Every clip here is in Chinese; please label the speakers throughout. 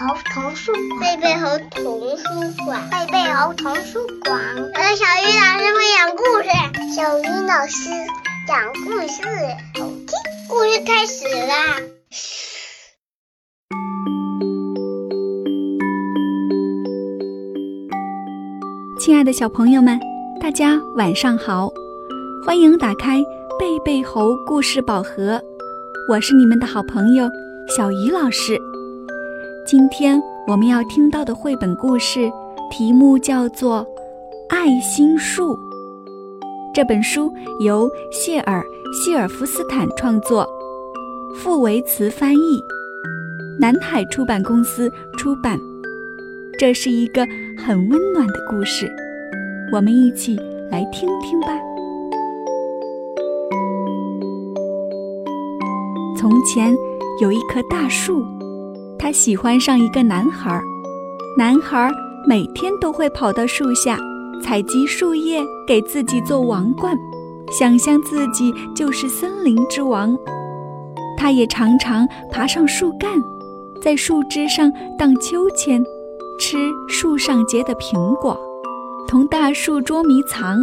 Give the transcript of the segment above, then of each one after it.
Speaker 1: 猴童书馆，
Speaker 2: 贝贝猴童书馆，
Speaker 1: 贝贝猴童书馆。
Speaker 2: 和小鱼老师会讲故事，
Speaker 1: 小鱼老师讲故事，好听。
Speaker 2: 故事开始啦！
Speaker 3: 亲爱的小朋友们，大家晚上好，欢迎打开贝贝猴故事宝盒，我是你们的好朋友小鱼老师。今天我们要听到的绘本故事题目叫做《爱心树》。这本书由谢尔·希尔夫斯坦创作，傅维茨翻译，南海出版公司出版。这是一个很温暖的故事，我们一起来听听吧。从前有一棵大树。他喜欢上一个男孩，男孩每天都会跑到树下采集树叶，给自己做王冠，想象自己就是森林之王。他也常常爬上树干，在树枝上荡秋千，吃树上结的苹果，同大树捉迷藏。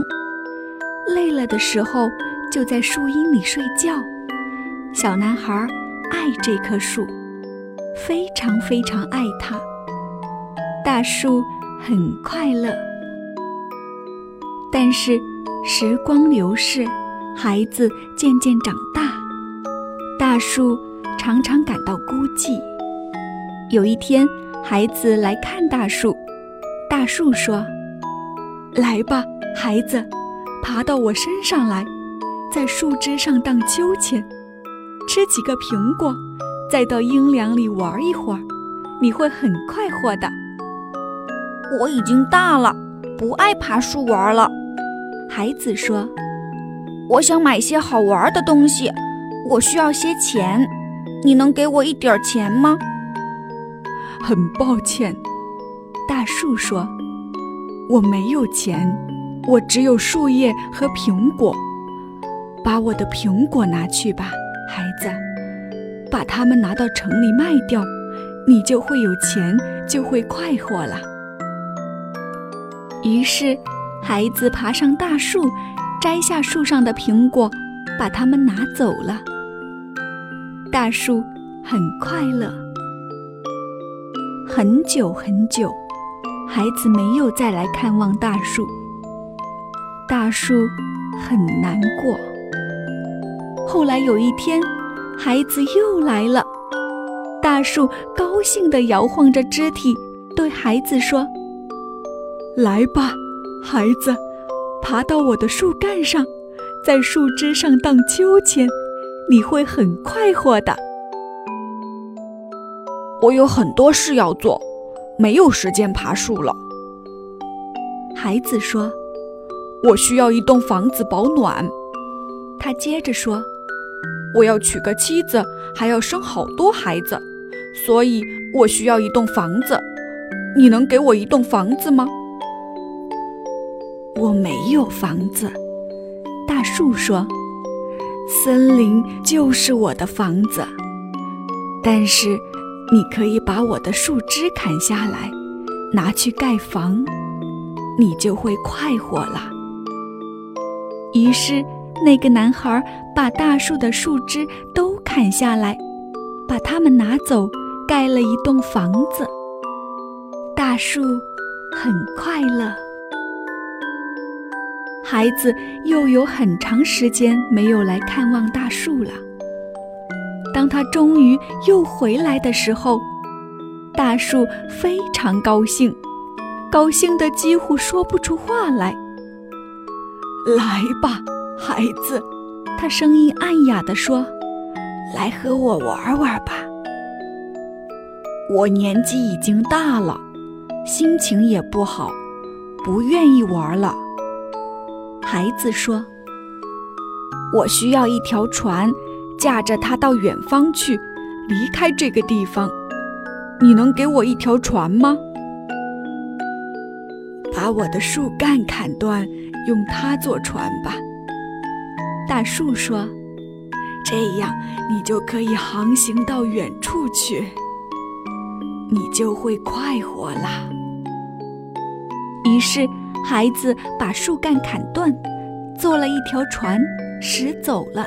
Speaker 3: 累了的时候，就在树荫里睡觉。小男孩爱这棵树。非常非常爱它。大树很快乐，但是时光流逝，孩子渐渐长大，大树常常感到孤寂。有一天，孩子来看大树，大树说：“来吧，孩子，爬到我身上来，在树枝上荡秋千，吃几个苹果。”再到阴凉里玩一会儿，你会很快活的。
Speaker 4: 我已经大了，不爱爬树玩了。
Speaker 3: 孩子说：“
Speaker 4: 我想买些好玩的东西，我需要些钱，你能给我一点钱吗？”
Speaker 3: 很抱歉，大树说：“我没有钱，我只有树叶和苹果。把我的苹果拿去吧，孩子。”把它们拿到城里卖掉，你就会有钱，就会快活了。于是，孩子爬上大树，摘下树上的苹果，把它们拿走了。大树很快乐。很久很久，孩子没有再来看望大树。大树很难过。后来有一天。孩子又来了，大树高兴地摇晃着肢体，对孩子说：“来吧，孩子，爬到我的树干上，在树枝上荡秋千，你会很快活的。”
Speaker 4: 我有很多事要做，没有时间爬树了。
Speaker 3: 孩子说：“
Speaker 4: 我需要一栋房子保暖。”
Speaker 3: 他接着说。
Speaker 4: 我要娶个妻子，还要生好多孩子，所以我需要一栋房子。你能给我一栋房子吗？
Speaker 3: 我没有房子。大树说：“森林就是我的房子，但是你可以把我的树枝砍下来，拿去盖房，你就会快活了。”于是。那个男孩把大树的树枝都砍下来，把它们拿走，盖了一栋房子。大树很快乐。孩子又有很长时间没有来看望大树了。当他终于又回来的时候，大树非常高兴，高兴的几乎说不出话来。来吧。孩子，他声音暗哑地说：“来和我玩玩吧。我年纪已经大了，心情也不好，不愿意玩了。”孩子说：“我需要一条船，驾着它到远方去，离开这个地方。你能给我一条船吗？把我的树干砍断，用它做船吧。”大树说：“这样你就可以航行到远处去。”你就会快活啦。于是，孩子把树干砍断，做了一条船，驶走了。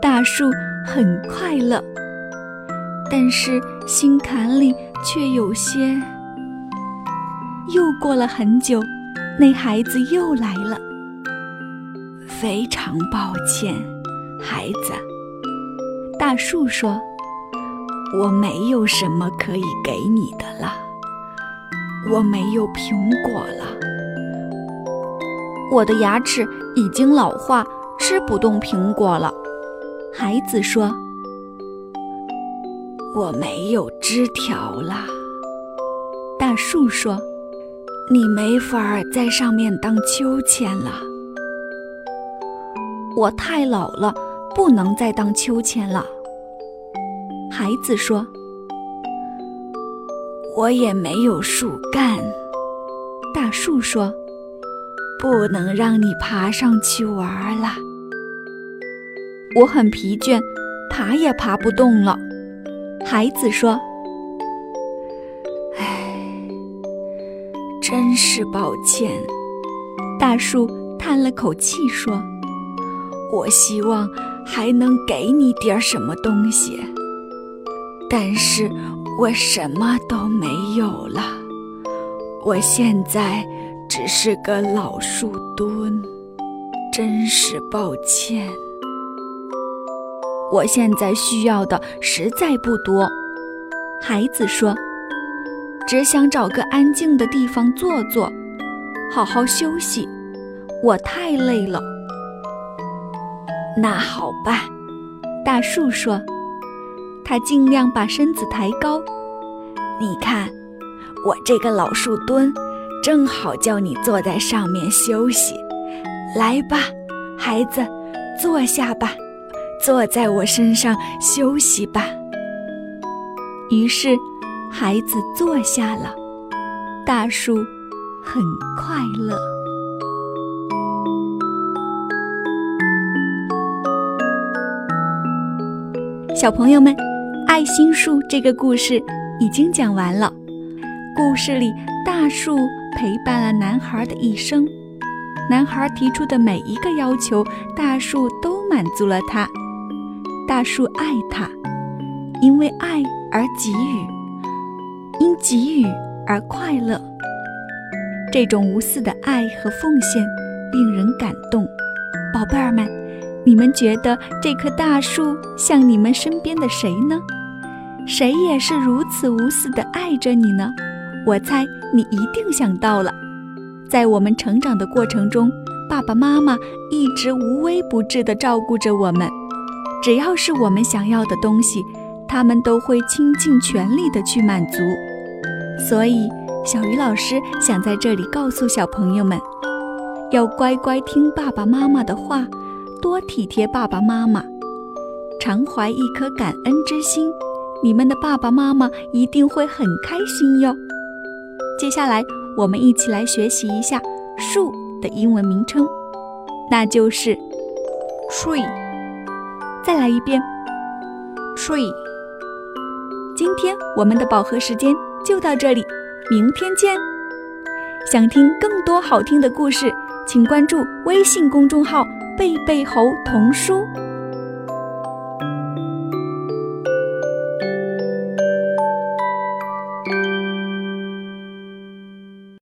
Speaker 3: 大树很快乐，但是心坎里却有些……又过了很久，那孩子又来了。非常抱歉，孩子。大树说：“我没有什么可以给你的了，我没有苹果了，
Speaker 4: 我的牙齿已经老化，吃不动苹果了。”
Speaker 3: 孩子说：“
Speaker 2: 我没有枝条了。”
Speaker 3: 大树说：“
Speaker 2: 你没法在上面荡秋千了。”
Speaker 4: 我太老了，不能再当秋千了。
Speaker 3: 孩子说：“
Speaker 2: 我也没有树干。”
Speaker 3: 大树说：“
Speaker 2: 不能让你爬上去玩了。”
Speaker 4: 我很疲倦，爬也爬不动了。
Speaker 3: 孩子说：“
Speaker 2: 唉，真是抱歉。”
Speaker 3: 大树叹了口气说。
Speaker 2: 我希望还能给你点什么东西，但是我什么都没有了。我现在只是个老树墩，真是抱歉。
Speaker 4: 我现在需要的实在不多，
Speaker 3: 孩子说，
Speaker 4: 只想找个安静的地方坐坐，好好休息。我太累了。
Speaker 2: 那好吧，
Speaker 3: 大树说，他尽量把身子抬高。
Speaker 2: 你看，我这个老树墩，正好叫你坐在上面休息。来吧，孩子，坐下吧，坐在我身上休息吧。
Speaker 3: 于是，孩子坐下了，大树很快乐。小朋友们，《爱心树》这个故事已经讲完了。故事里，大树陪伴了男孩的一生。男孩提出的每一个要求，大树都满足了他。大树爱他，因为爱而给予，因给予而快乐。这种无私的爱和奉献令人感动。宝贝儿们。你们觉得这棵大树像你们身边的谁呢？谁也是如此无私的爱着你呢？我猜你一定想到了。在我们成长的过程中，爸爸妈妈一直无微不至地照顾着我们。只要是我们想要的东西，他们都会倾尽全力地去满足。所以，小鱼老师想在这里告诉小朋友们，要乖乖听爸爸妈妈的话。多体贴爸爸妈妈，常怀一颗感恩之心，你们的爸爸妈妈一定会很开心哟。接下来，我们一起来学习一下树的英文名称，那就是 tree。再来一遍，tree。今天我们的饱和时间就到这里，明天见。想听更多好听的故事，请关注微信公众号。贝贝猴童书。